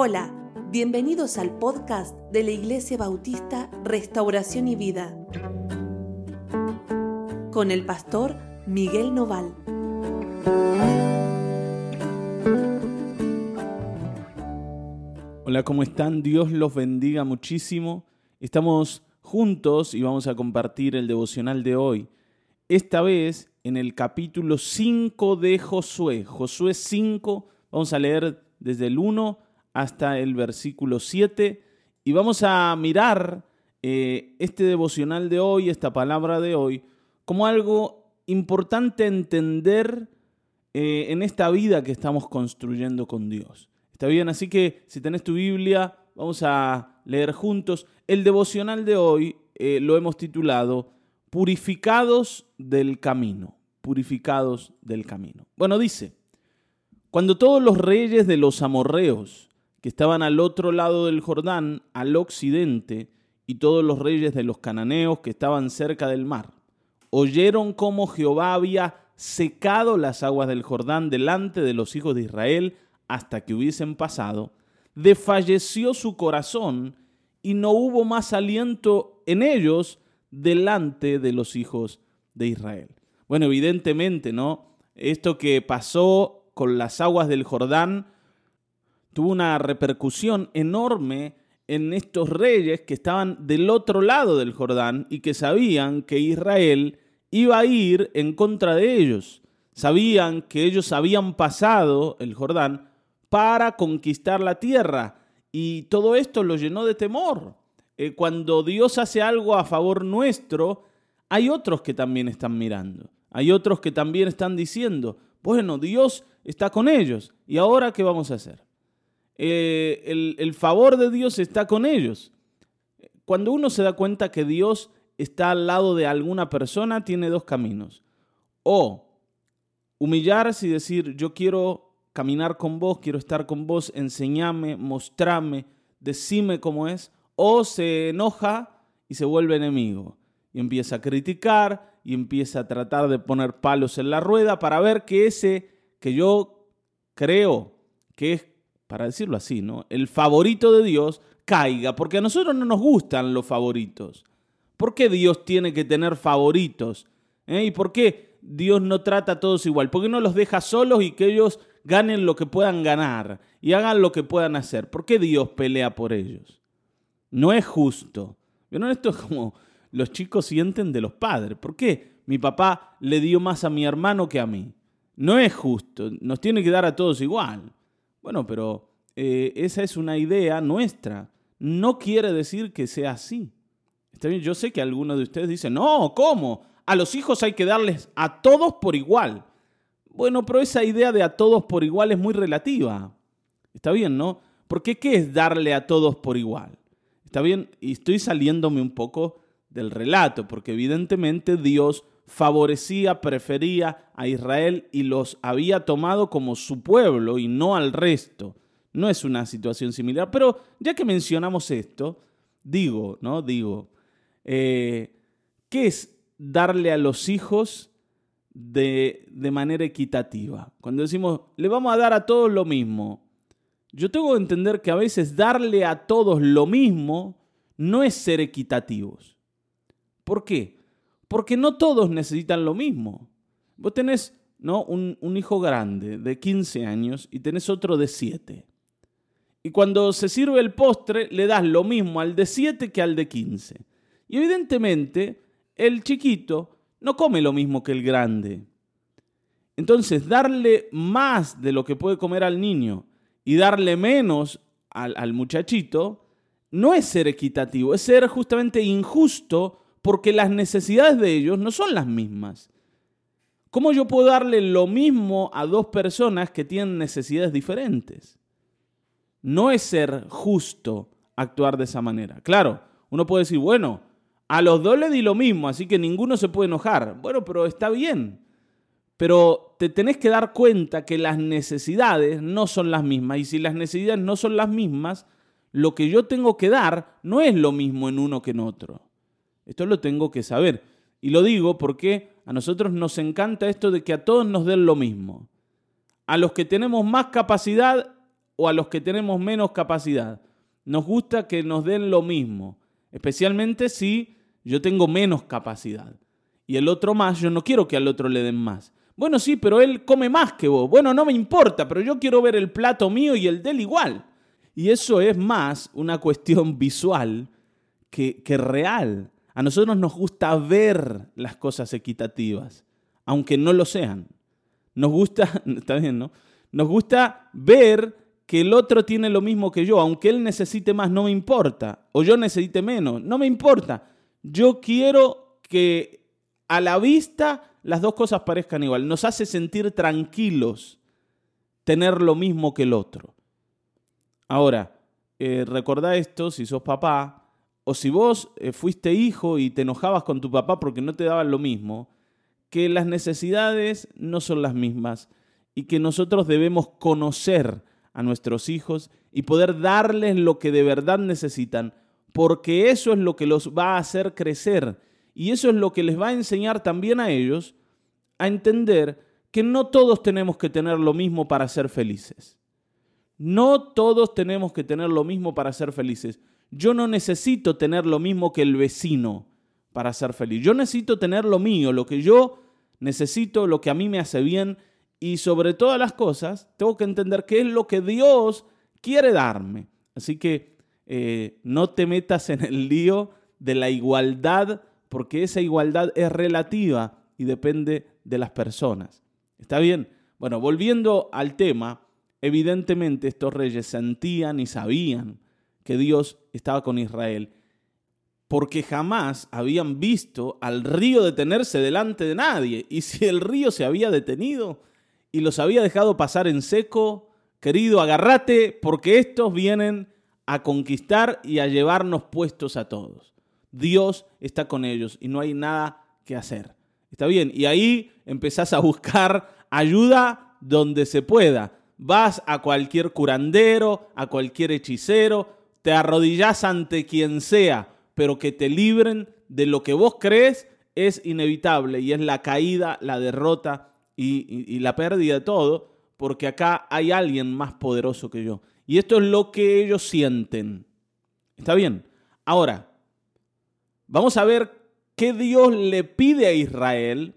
Hola, bienvenidos al podcast de la Iglesia Bautista Restauración y Vida con el pastor Miguel Noval. Hola, ¿cómo están? Dios los bendiga muchísimo. Estamos juntos y vamos a compartir el devocional de hoy. Esta vez en el capítulo 5 de Josué. Josué 5, vamos a leer desde el 1 hasta el versículo 7 y vamos a mirar eh, este devocional de hoy, esta palabra de hoy, como algo importante entender eh, en esta vida que estamos construyendo con Dios. ¿Está bien? Así que si tenés tu Biblia, vamos a leer juntos. El devocional de hoy eh, lo hemos titulado Purificados del Camino. Purificados del Camino. Bueno, dice, cuando todos los reyes de los amorreos, que estaban al otro lado del Jordán, al occidente, y todos los reyes de los cananeos que estaban cerca del mar, oyeron cómo Jehová había secado las aguas del Jordán delante de los hijos de Israel hasta que hubiesen pasado, desfalleció su corazón y no hubo más aliento en ellos delante de los hijos de Israel. Bueno, evidentemente, ¿no? Esto que pasó con las aguas del Jordán tuvo una repercusión enorme en estos reyes que estaban del otro lado del Jordán y que sabían que Israel iba a ir en contra de ellos. Sabían que ellos habían pasado el Jordán para conquistar la tierra y todo esto lo llenó de temor. Eh, cuando Dios hace algo a favor nuestro, hay otros que también están mirando. Hay otros que también están diciendo, bueno, Dios está con ellos. ¿Y ahora qué vamos a hacer? Eh, el, el favor de Dios está con ellos. Cuando uno se da cuenta que Dios está al lado de alguna persona, tiene dos caminos. O humillarse y decir, yo quiero caminar con vos, quiero estar con vos, enseñame, mostrame, decime cómo es. O se enoja y se vuelve enemigo y empieza a criticar y empieza a tratar de poner palos en la rueda para ver que ese que yo creo que es, para decirlo así, ¿no? El favorito de Dios caiga, porque a nosotros no nos gustan los favoritos. ¿Por qué Dios tiene que tener favoritos? ¿Eh? ¿Y por qué Dios no trata a todos igual? ¿Por qué no los deja solos y que ellos ganen lo que puedan ganar y hagan lo que puedan hacer? ¿Por qué Dios pelea por ellos? No es justo. Esto es como los chicos sienten de los padres. ¿Por qué mi papá le dio más a mi hermano que a mí? No es justo, nos tiene que dar a todos igual. Bueno, pero eh, esa es una idea nuestra. No quiere decir que sea así. Está bien, yo sé que algunos de ustedes dicen, no, ¿cómo? A los hijos hay que darles a todos por igual. Bueno, pero esa idea de a todos por igual es muy relativa. Está bien, ¿no? Porque ¿qué es darle a todos por igual? Está bien, y estoy saliéndome un poco del relato, porque evidentemente Dios favorecía, prefería a Israel y los había tomado como su pueblo y no al resto. No es una situación similar, pero ya que mencionamos esto, digo, ¿no? Digo, eh, ¿qué es darle a los hijos de, de manera equitativa? Cuando decimos, le vamos a dar a todos lo mismo, yo tengo que entender que a veces darle a todos lo mismo no es ser equitativos. ¿Por qué? Porque no todos necesitan lo mismo. Vos tenés ¿no? un, hijo grande de 15 años y tenés otro de 7. Y cuando se sirve el postre, le das lo mismo al de 7 que al de 15. Y evidentemente, el chiquito no come lo mismo que el grande. Entonces, darle más de lo que puede comer al niño y darle menos al muchachito no es ser equitativo, es ser justamente injusto porque las necesidades de ellos no son las mismas. ¿Cómo yo puedo darle lo mismo a dos personas que tienen necesidades diferentes? No es ser justo actuar de esa manera. Claro, uno puede decir, bueno, a los dos le di lo mismo, así que ninguno se puede enojar. Bueno, pero está bien. Pero te tenés que dar cuenta que las necesidades no son las mismas. Y si las necesidades no son las mismas, lo que yo tengo que dar no es lo mismo en uno que en otro. Esto lo tengo que saber. Y lo digo porque a nosotros nos encanta esto de que a todos nos den lo mismo. A los que tenemos más capacidad o a los que tenemos menos capacidad. Nos gusta que nos den lo mismo, especialmente si yo tengo menos capacidad. Y el otro más, yo no quiero que al otro le den más. Bueno, sí, pero él come más que vos. Bueno, no me importa, pero yo quiero ver el plato mío y el de él igual. Y eso es más una cuestión visual que, que real. A nosotros nos gusta ver las cosas equitativas, aunque no lo sean. Nos gusta, ¿no? Nos gusta ver que el otro tiene lo mismo que yo, aunque él necesite más, no me importa, o yo necesite menos, no me importa. Yo quiero que a la vista las dos cosas parezcan igual. Nos hace sentir tranquilos tener lo mismo que el otro. Ahora, eh, esto si sos papá, o si vos eh, fuiste hijo y te enojabas con tu papá porque no te daban lo mismo, que las necesidades no son las mismas y que nosotros debemos conocer a nuestros hijos y poder darles lo que de verdad necesitan, porque eso es lo que los va a hacer crecer y eso es lo que les va a enseñar también a ellos a entender que no todos tenemos que tener lo mismo para ser felices. No todos tenemos que tener lo mismo para ser felices. Yo no necesito tener lo mismo que el vecino para ser feliz. Yo necesito tener lo mío, lo que yo necesito, lo que a mí me hace bien y sobre todas las cosas tengo que entender qué es lo que Dios quiere darme. Así que eh, no te metas en el lío de la igualdad porque esa igualdad es relativa y depende de las personas. ¿Está bien? Bueno, volviendo al tema, evidentemente estos reyes sentían y sabían que Dios estaba con Israel, porque jamás habían visto al río detenerse delante de nadie. Y si el río se había detenido y los había dejado pasar en seco, querido, agárrate, porque estos vienen a conquistar y a llevarnos puestos a todos. Dios está con ellos y no hay nada que hacer. Está bien, y ahí empezás a buscar ayuda donde se pueda. Vas a cualquier curandero, a cualquier hechicero, te arrodillas ante quien sea, pero que te libren de lo que vos crees es inevitable y es la caída, la derrota y, y la pérdida de todo, porque acá hay alguien más poderoso que yo. Y esto es lo que ellos sienten. ¿Está bien? Ahora, vamos a ver qué Dios le pide a Israel.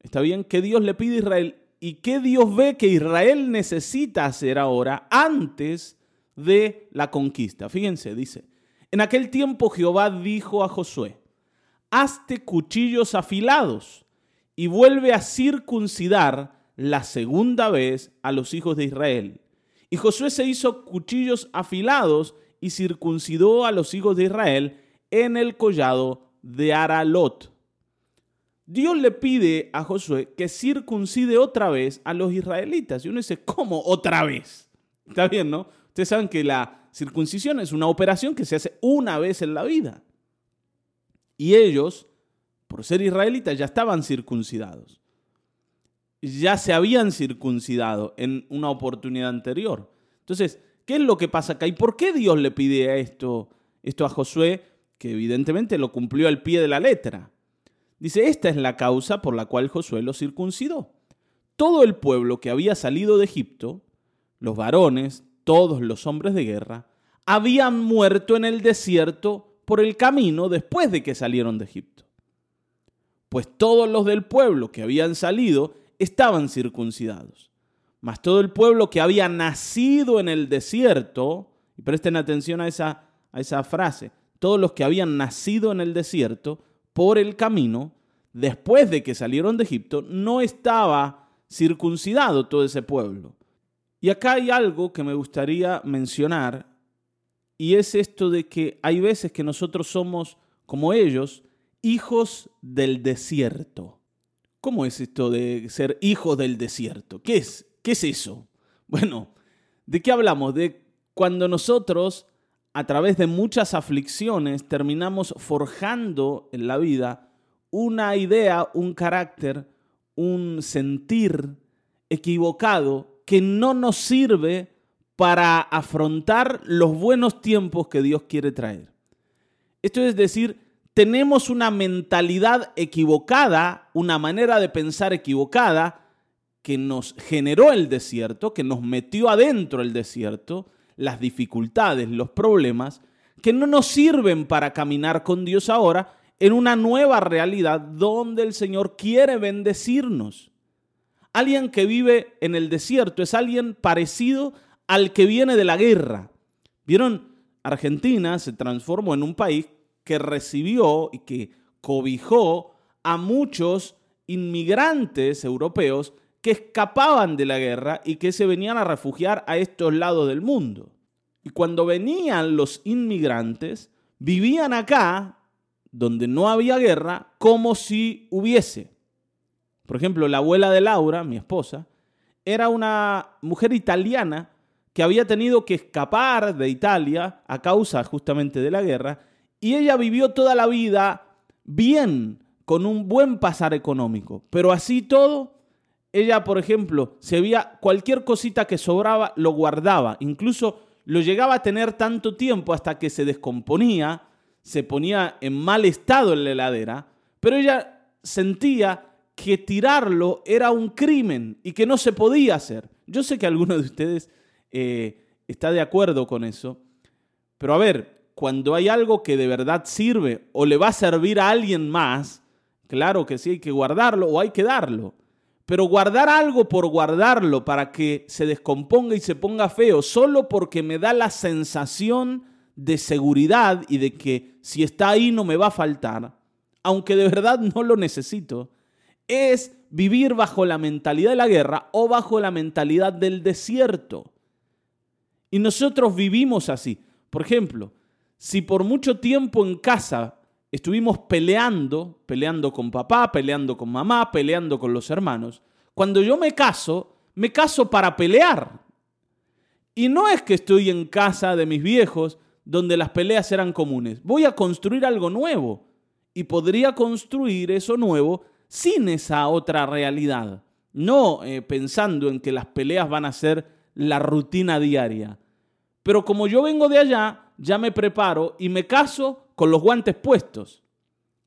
¿Está bien? ¿Qué Dios le pide a Israel? ¿Y qué Dios ve que Israel necesita hacer ahora antes de la conquista? Fíjense, dice, en aquel tiempo Jehová dijo a Josué, hazte cuchillos afilados y vuelve a circuncidar la segunda vez a los hijos de Israel. Y Josué se hizo cuchillos afilados y circuncidó a los hijos de Israel en el collado de Aralot. Dios le pide a Josué que circuncide otra vez a los israelitas. Y uno dice, ¿cómo otra vez? Está bien, ¿no? Ustedes saben que la circuncisión es una operación que se hace una vez en la vida. Y ellos, por ser israelitas, ya estaban circuncidados. Ya se habían circuncidado en una oportunidad anterior. Entonces, ¿qué es lo que pasa acá? ¿Y por qué Dios le pide esto, esto a Josué? que evidentemente lo cumplió al pie de la letra. Dice, esta es la causa por la cual Josué lo circuncidó. Todo el pueblo que había salido de Egipto, los varones, todos los hombres de guerra, habían muerto en el desierto por el camino después de que salieron de Egipto. Pues todos los del pueblo que habían salido estaban circuncidados. Mas todo el pueblo que había nacido en el desierto, y presten atención a esa, a esa frase, todos los que habían nacido en el desierto por el camino, después de que salieron de Egipto, no estaba circuncidado todo ese pueblo. Y acá hay algo que me gustaría mencionar, y es esto de que hay veces que nosotros somos, como ellos, hijos del desierto. ¿Cómo es esto de ser hijos del desierto? ¿Qué es? ¿Qué es eso? Bueno, ¿de qué hablamos? De cuando nosotros a través de muchas aflicciones terminamos forjando en la vida una idea, un carácter, un sentir equivocado que no nos sirve para afrontar los buenos tiempos que Dios quiere traer. Esto es decir, tenemos una mentalidad equivocada, una manera de pensar equivocada, que nos generó el desierto, que nos metió adentro el desierto, las dificultades, los problemas, que no nos sirven para caminar con Dios ahora en una nueva realidad donde el Señor quiere bendecirnos. Alguien que vive en el desierto es alguien parecido al que viene de la guerra. ¿Vieron? Argentina se transformó en un país que recibió y que cobijó a muchos inmigrantes europeos que escapaban de la guerra y que se venían a refugiar a estos lados del mundo. Y cuando venían los inmigrantes, vivían acá, donde no había guerra, como si hubiese. Por ejemplo, la abuela de Laura, mi esposa, era una mujer italiana que había tenido que escapar de Italia a causa justamente de la guerra, y ella vivió toda la vida bien, con un buen pasar económico. Pero así todo, ella, por ejemplo, se veía cualquier cosita que sobraba, lo guardaba. Incluso lo llegaba a tener tanto tiempo hasta que se descomponía, se ponía en mal estado en la heladera, pero ella sentía que tirarlo era un crimen y que no se podía hacer. Yo sé que alguno de ustedes eh, está de acuerdo con eso, pero a ver, cuando hay algo que de verdad sirve o le va a servir a alguien más, claro que sí hay que guardarlo o hay que darlo. Pero guardar algo por guardarlo para que se descomponga y se ponga feo, solo porque me da la sensación de seguridad y de que si está ahí no me va a faltar, aunque de verdad no lo necesito, es vivir bajo la mentalidad de la guerra o bajo la mentalidad del desierto. Y nosotros vivimos así. Por ejemplo, si por mucho tiempo en casa estuvimos peleando, peleando con papá, peleando con mamá, peleando con los hermanos. Cuando yo me caso, me caso para pelear. Y no es que estoy en casa de mis viejos donde las peleas eran comunes. Voy a construir algo nuevo. Y podría construir eso nuevo sin esa otra realidad. No eh, pensando en que las peleas van a ser la rutina diaria. Pero como yo vengo de allá, ya me preparo y me caso con los guantes puestos.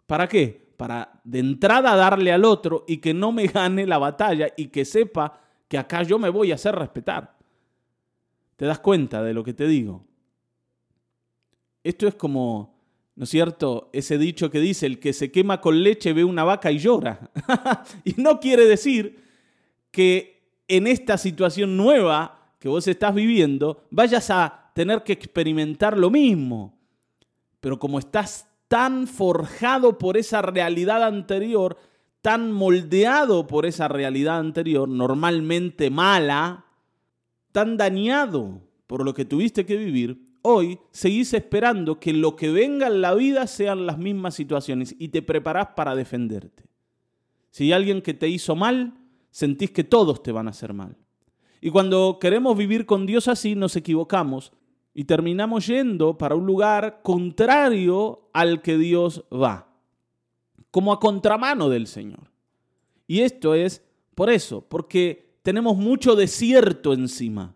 ¿Para qué? Para de entrada darle al otro y que no me gane la batalla y que sepa que acá yo me voy a hacer respetar. ¿Te das cuenta de lo que te digo? Esto es como, ¿no es cierto? Ese dicho que dice, el que se quema con leche ve una vaca y llora. y no quiere decir que en esta situación nueva que vos estás viviendo vayas a tener que experimentar lo mismo. Pero como estás tan forjado por esa realidad anterior, tan moldeado por esa realidad anterior, normalmente mala, tan dañado por lo que tuviste que vivir, hoy seguís esperando que lo que venga en la vida sean las mismas situaciones y te preparás para defenderte. Si hay alguien que te hizo mal, sentís que todos te van a hacer mal. Y cuando queremos vivir con Dios así, nos equivocamos y terminamos yendo para un lugar contrario al que Dios va, como a contramano del Señor. Y esto es por eso, porque tenemos mucho desierto encima.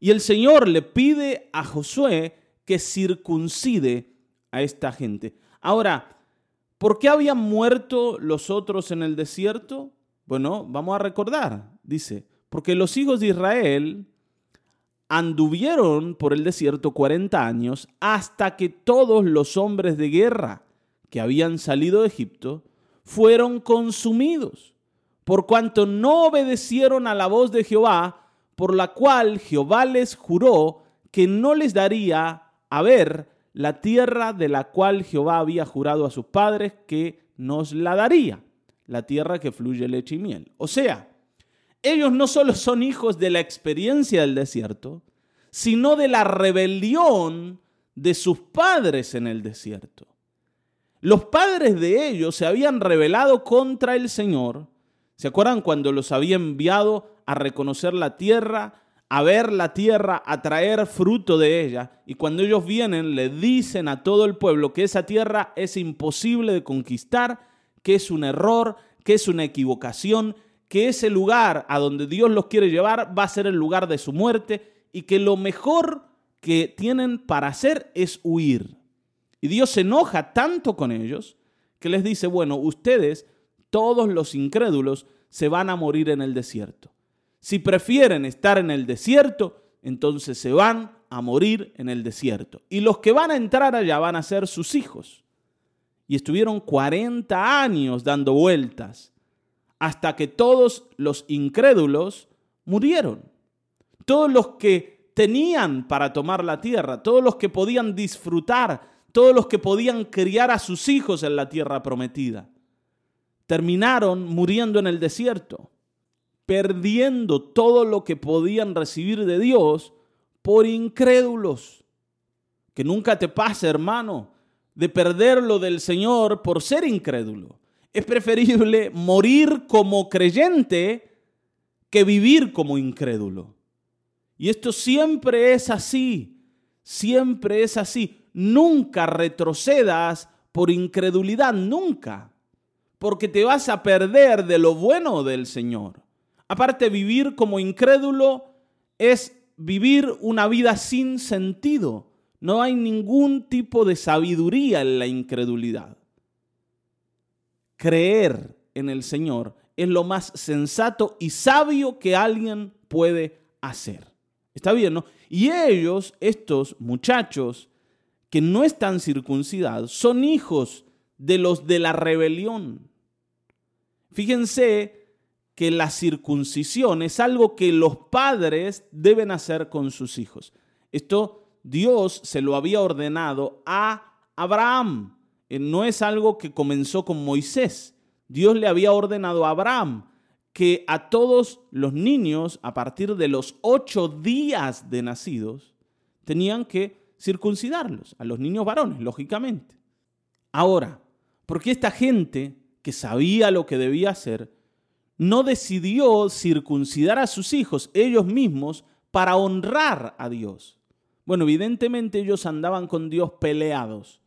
Y el Señor le pide a Josué que circuncide a esta gente. Ahora, ¿por qué habían muerto los otros en el desierto? Bueno, vamos a recordar, dice, porque los hijos de Israel anduvieron por el desierto 40 años hasta que todos los hombres de guerra que habían salido de Egipto fueron consumidos, por cuanto no obedecieron a la voz de Jehová, por la cual Jehová les juró que no les daría a ver la tierra de la cual Jehová había jurado a sus padres que nos la daría, la tierra que fluye leche y miel. O sea, ellos no solo son hijos de la experiencia del desierto, sino de la rebelión de sus padres en el desierto. Los padres de ellos se habían rebelado contra el Señor. ¿Se acuerdan cuando los había enviado a reconocer la tierra, a ver la tierra, a traer fruto de ella? Y cuando ellos vienen, le dicen a todo el pueblo que esa tierra es imposible de conquistar, que es un error, que es una equivocación, que ese lugar a donde Dios los quiere llevar va a ser el lugar de su muerte y que lo mejor que tienen para hacer es huir. Y Dios se enoja tanto con ellos que les dice, bueno, ustedes, todos los incrédulos, se van a morir en el desierto. Si prefieren estar en el desierto, entonces se van a morir en el desierto. Y los que van a entrar allá van a ser sus hijos. Y estuvieron 40 años dando vueltas hasta que todos los incrédulos murieron. Todos los que tenían para tomar la tierra, todos los que podían disfrutar, todos los que podían criar a sus hijos en la tierra prometida, terminaron muriendo en el desierto, perdiendo todo lo que podían recibir de Dios por incrédulos. Que nunca te pase, hermano, de perder lo del Señor por ser incrédulo. Es preferible morir como creyente que vivir como incrédulo. Y esto siempre es así, siempre es así. Nunca retrocedas por incredulidad, nunca, porque te vas a perder de lo bueno del Señor. Aparte, vivir como incrédulo es vivir una vida sin sentido. No hay ningún tipo de sabiduría en la incredulidad creer en el Señor es lo más sensato y sabio que alguien puede hacer. ¿Está bien, no? Y ellos, estos muchachos que no están circuncidados, son hijos de los de la rebelión. Fíjense que la circuncisión es algo que los padres deben hacer con sus hijos. Esto Dios se lo había ordenado a Abraham. Eh, no es algo que comenzó con Moisés. Dios le había ordenado a Abraham que a todos los niños, a partir de los ocho días de nacidos, tenían que circuncidarlos, a los niños varones, lógicamente. Ahora, ¿por qué esta gente que sabía lo que debía hacer, no decidió circuncidar a sus hijos ellos mismos para honrar a Dios? Bueno, evidentemente ellos andaban con Dios peleados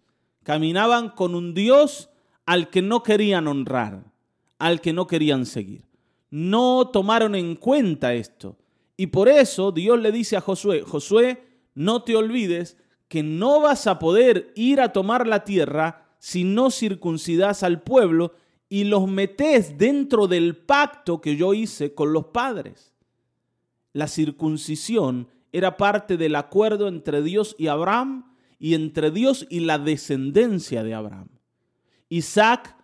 Caminaban con un Dios al que no querían honrar, al que no querían seguir. No tomaron en cuenta esto. Y por eso Dios le dice a Josué, Josué, no te olvides que no vas a poder ir a tomar la tierra si no circuncidas al pueblo y los metes dentro del pacto que yo hice con los padres. La circuncisión era parte del acuerdo entre Dios y Abraham y entre Dios y la descendencia de Abraham. Isaac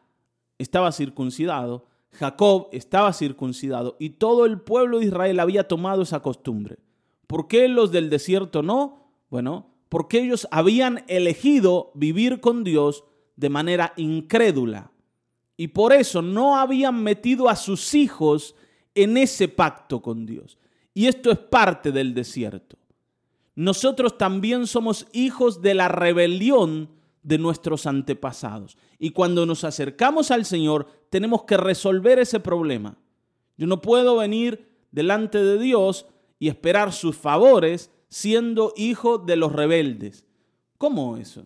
estaba circuncidado, Jacob estaba circuncidado y todo el pueblo de Israel había tomado esa costumbre. ¿Por qué los del desierto no? Bueno, porque ellos habían elegido vivir con Dios de manera incrédula y por eso no habían metido a sus hijos en ese pacto con Dios. Y esto es parte del desierto nosotros también somos hijos de la rebelión de nuestros antepasados. Y cuando nos acercamos al Señor, tenemos que resolver ese problema. Yo no puedo venir delante de Dios y esperar sus favores siendo hijo de los rebeldes. ¿Cómo eso?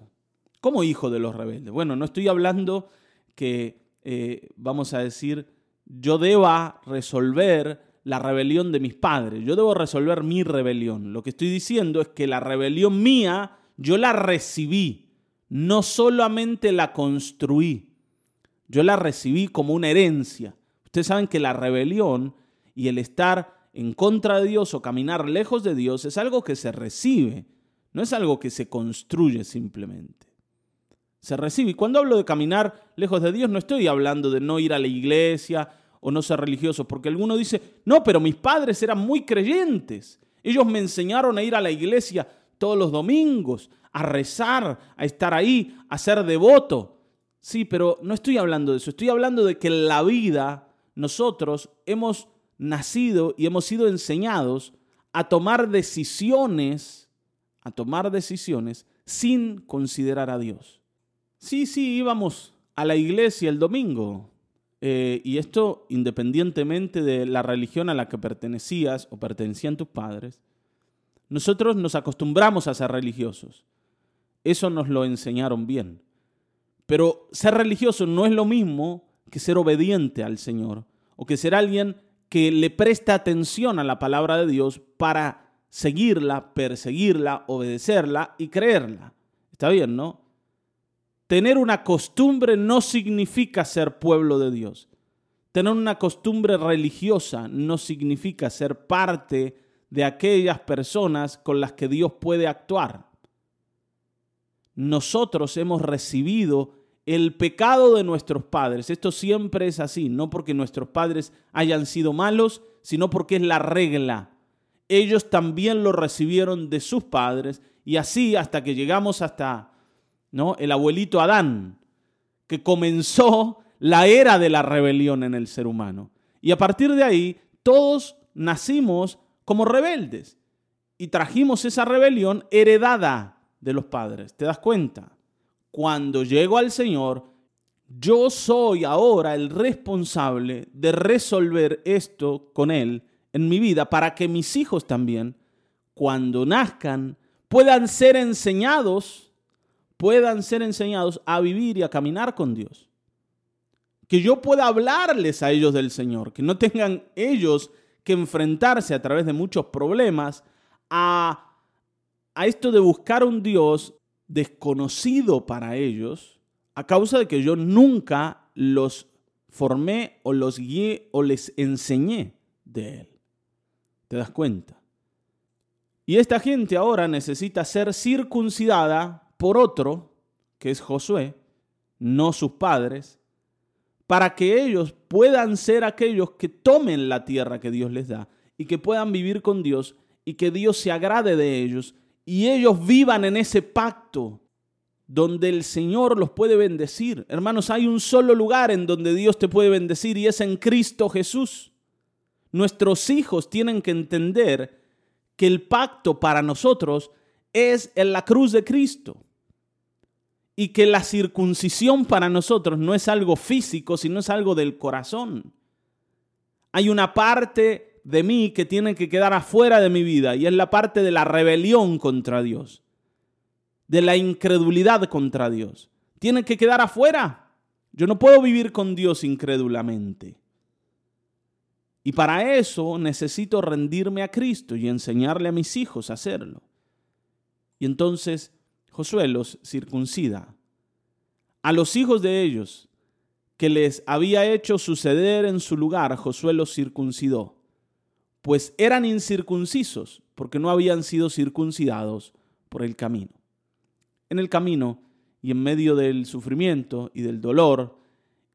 ¿Cómo hijo de los rebeldes? Bueno, no estoy hablando que, eh, vamos a decir, yo deba resolver la rebelión de mis padres. Yo debo resolver mi rebelión. Lo que estoy diciendo es que la rebelión mía, yo la recibí. No solamente la construí, yo la recibí como una herencia. Ustedes saben que la rebelión y el estar en contra de Dios o caminar lejos de Dios es algo que se recibe, no es algo que se construye simplemente. Se recibe. Y cuando hablo de caminar lejos de Dios, no estoy hablando de no ir a la iglesia o no ser religiosos, porque alguno dice, no, pero mis padres eran muy creyentes. Ellos me enseñaron a ir a la iglesia todos los domingos, a rezar, a estar ahí, a ser devoto. Sí, pero no estoy hablando de eso, estoy hablando de que en la vida nosotros hemos nacido y hemos sido enseñados a tomar decisiones, a tomar decisiones sin considerar a Dios. Sí, sí, íbamos a la iglesia el domingo, eh, y esto independientemente de la religión a la que pertenecías o pertenecían tus padres, nosotros nos acostumbramos a ser religiosos. Eso nos lo enseñaron bien. Pero ser religioso no es lo mismo que ser obediente al Señor o que ser alguien que le presta atención a la palabra de Dios para seguirla, perseguirla, obedecerla y creerla. Está bien, ¿no? Tener una costumbre no significa ser pueblo de Dios. Tener una costumbre religiosa no significa ser parte de aquellas personas con las que Dios puede actuar. Nosotros hemos recibido el pecado de nuestros padres. Esto siempre es así, no porque nuestros padres hayan sido malos, sino porque es la regla. Ellos también lo recibieron de sus padres y así hasta que llegamos hasta ¿no? el abuelito Adán, que comenzó la era de la rebelión en el ser humano. Y a partir de ahí, todos nacimos como rebeldes y trajimos esa rebelión heredada de los padres. ¿Te das cuenta? Cuando llego al Señor, yo soy ahora el responsable de resolver esto con Él en mi vida para que mis hijos también, cuando nazcan, puedan ser enseñados, puedan ser enseñados a vivir y a caminar con Dios que yo pueda hablarles a ellos del Señor, que no tengan ellos que enfrentarse a través de muchos problemas a, a esto de buscar un Dios desconocido para ellos a causa de que yo nunca los formé o los guié o les enseñé de Él. ¿Te das cuenta? Y esta gente ahora necesita ser circuncidada por otro, que es Josué, no sus padres, para que ellos puedan ser aquellos que tomen la tierra que Dios les da y que puedan vivir con Dios y que Dios se agrade de ellos y ellos vivan en ese pacto donde el Señor los puede bendecir. Hermanos, hay un solo lugar en donde Dios te puede bendecir y es en Cristo Jesús. Nuestros hijos tienen que entender que el pacto para nosotros es en la cruz de Cristo y que la circuncisión para nosotros no es algo físico, sino es algo del corazón. Hay una parte de mí que tiene que quedar afuera de mi vida y es la parte de la rebelión contra Dios, de la incredulidad contra Dios. Tiene que quedar afuera. Yo no puedo vivir con Dios incrédulamente. Y para eso necesito rendirme a Cristo y enseñarle a mis hijos a hacerlo. Y entonces Josué los circuncida. A los hijos de ellos, que les había hecho suceder en su lugar, Josué los circuncidó, pues eran incircuncisos, porque no habían sido circuncidados por el camino. En el camino y en medio del sufrimiento y del dolor,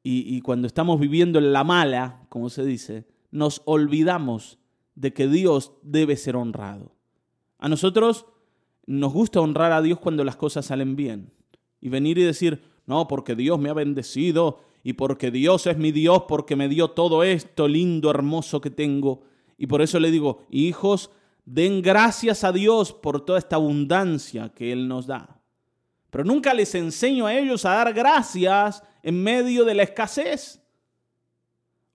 y, y cuando estamos viviendo en la mala, como se dice, nos olvidamos de que Dios debe ser honrado. A nosotros nos gusta honrar a Dios cuando las cosas salen bien. Y venir y decir, no, porque Dios me ha bendecido y porque Dios es mi Dios, porque me dio todo esto lindo, hermoso que tengo. Y por eso le digo, hijos, den gracias a Dios por toda esta abundancia que Él nos da. Pero nunca les enseño a ellos a dar gracias en medio de la escasez.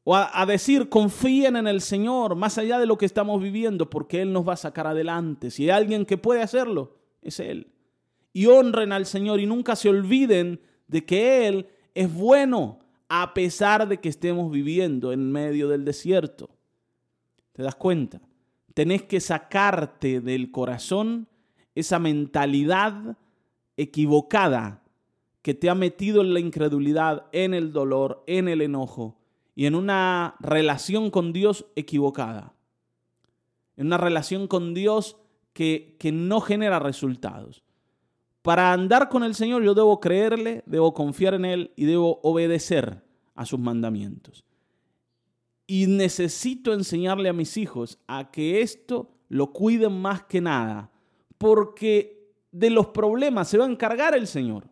O a, decir, confíen en el Señor más allá de lo que estamos viviendo, porque Él nos va a sacar adelante. Si hay alguien que puede hacerlo, es Él. Y honren al Señor y nunca se olviden de que Él es bueno a pesar de que estemos viviendo en medio del desierto. ¿Te das cuenta? Tenés que sacarte del corazón esa mentalidad equivocada que te ha metido en la incredulidad, en el dolor, en el enojo y en una relación con Dios equivocada. En una relación con Dios que, que no genera resultados. Para andar con el Señor yo debo creerle, debo confiar en Él y debo obedecer a sus mandamientos. Y necesito enseñarle a mis hijos a que esto lo cuiden más que nada, porque de los problemas se va a encargar el Señor.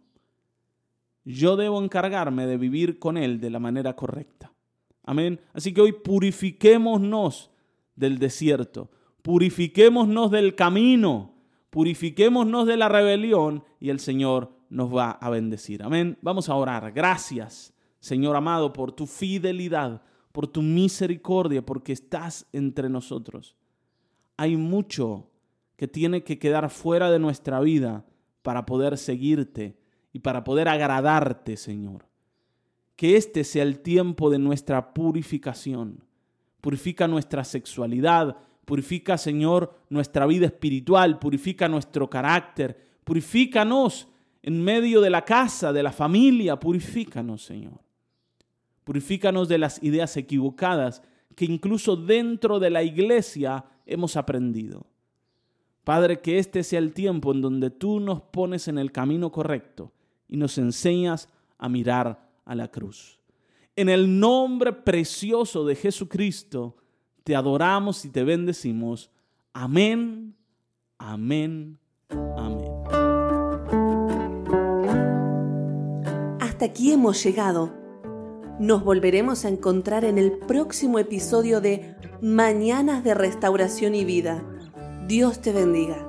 Yo debo encargarme de vivir con Él de la manera correcta. Amén. Así que hoy purifiquémonos del desierto, purifiquémonos del camino, purifiquémonos de la rebelión y el Señor nos va a bendecir. Amén. Vamos a orar. Gracias, Señor amado, por tu fidelidad, por tu misericordia, porque estás entre nosotros. Hay mucho que tiene que quedar fuera de nuestra vida para poder seguirte y para poder agradarte, Señor que este sea el tiempo de nuestra purificación. Purifica nuestra sexualidad, purifica, Señor, nuestra vida espiritual, purifica nuestro carácter, purifícanos en medio de la casa, de la familia, purifícanos, Señor. Purifícanos de las ideas equivocadas que incluso dentro de la iglesia hemos aprendido. Padre, que este sea el tiempo en donde tú nos pones en el camino correcto y nos enseñas a mirar a la cruz. En el nombre precioso de Jesucristo, te adoramos y te bendecimos. Amén, amén, amén. Hasta aquí hemos llegado. Nos volveremos a encontrar en el próximo episodio de Mañanas de Restauración y Vida. Dios te bendiga.